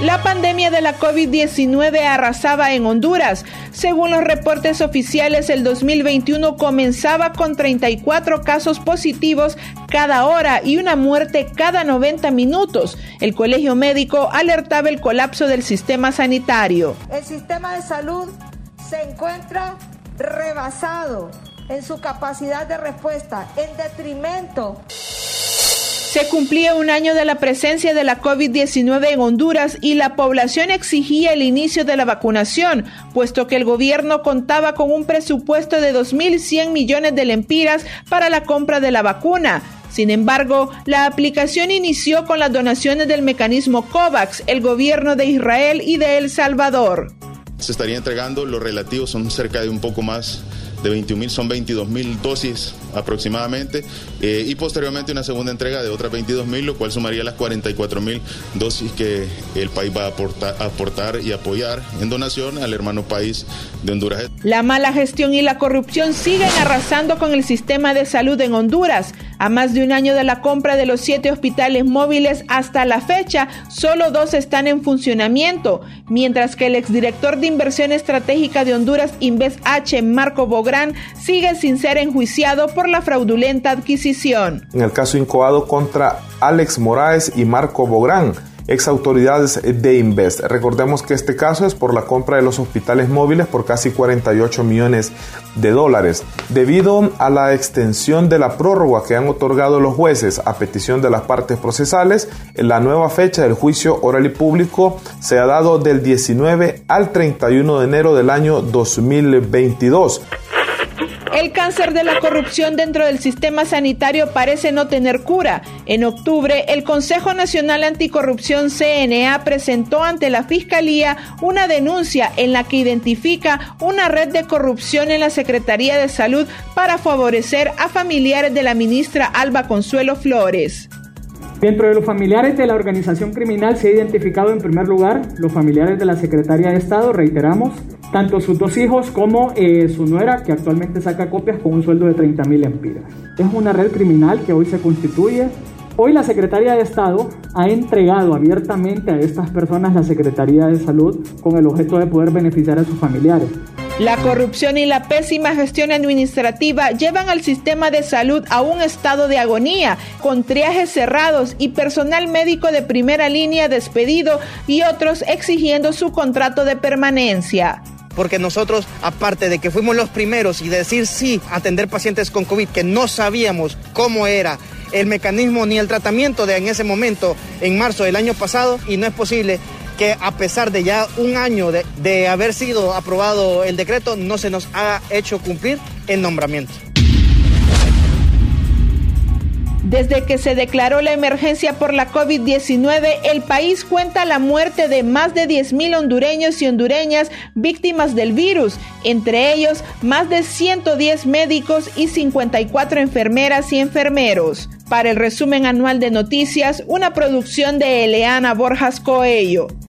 La pandemia de la COVID-19 arrasaba en Honduras. Según los reportes oficiales, el 2021 comenzaba con 34 casos positivos cada hora y una muerte cada 90 minutos. El colegio médico alertaba el colapso del sistema sanitario. El sistema de salud se encuentra rebasado en su capacidad de respuesta en detrimento se cumplía un año de la presencia de la COVID-19 en Honduras y la población exigía el inicio de la vacunación, puesto que el gobierno contaba con un presupuesto de 2.100 millones de lempiras para la compra de la vacuna. Sin embargo, la aplicación inició con las donaciones del mecanismo COVAX, el gobierno de Israel y de El Salvador. Se estaría entregando, los relativos son cerca de un poco más de 21 mil, son 22 mil dosis aproximadamente, eh, y posteriormente una segunda entrega de otras 22 mil, lo cual sumaría las 44 mil dosis que el país va a aportar, aportar y apoyar en donación al hermano país de Honduras. La mala gestión y la corrupción siguen arrasando con el sistema de salud en Honduras. A más de un año de la compra de los siete hospitales móviles hasta la fecha, solo dos están en funcionamiento, mientras que el exdirector de inversión estratégica de Honduras, Inves H, Marco Bográn, sigue sin ser enjuiciado por la fraudulenta adquisición. En el caso incoado contra Alex Moraes y Marco Bográn, ex autoridades de Invest. Recordemos que este caso es por la compra de los hospitales móviles por casi 48 millones de dólares. Debido a la extensión de la prórroga que han otorgado los jueces a petición de las partes procesales, la nueva fecha del juicio oral y público se ha dado del 19 al 31 de enero del año 2022. El cáncer de la corrupción dentro del sistema sanitario parece no tener cura. En octubre, el Consejo Nacional Anticorrupción CNA presentó ante la Fiscalía una denuncia en la que identifica una red de corrupción en la Secretaría de Salud para favorecer a familiares de la ministra Alba Consuelo Flores. Dentro de los familiares de la organización criminal se ha identificado en primer lugar los familiares de la Secretaría de Estado, reiteramos, tanto sus dos hijos como eh, su nuera, que actualmente saca copias con un sueldo de 30 mil empiras. Es una red criminal que hoy se constituye. Hoy la Secretaría de Estado ha entregado abiertamente a estas personas la Secretaría de Salud con el objeto de poder beneficiar a sus familiares. La corrupción y la pésima gestión administrativa llevan al sistema de salud a un estado de agonía, con triajes cerrados y personal médico de primera línea despedido y otros exigiendo su contrato de permanencia. Porque nosotros, aparte de que fuimos los primeros y decir sí a atender pacientes con COVID, que no sabíamos cómo era el mecanismo ni el tratamiento de en ese momento, en marzo del año pasado, y no es posible que a pesar de ya un año de, haber sido aprobado el decreto, no se nos ha hecho cumplir el nombramiento. Desde que se declaró la emergencia por la COVID-19, el país cuenta la muerte de más de 10.000 hondureños y hondureñas víctimas del virus, entre ellos más de 110 médicos y 54 enfermeras y enfermeros. Para el resumen anual de noticias, una producción de Eleana Borjas Coello.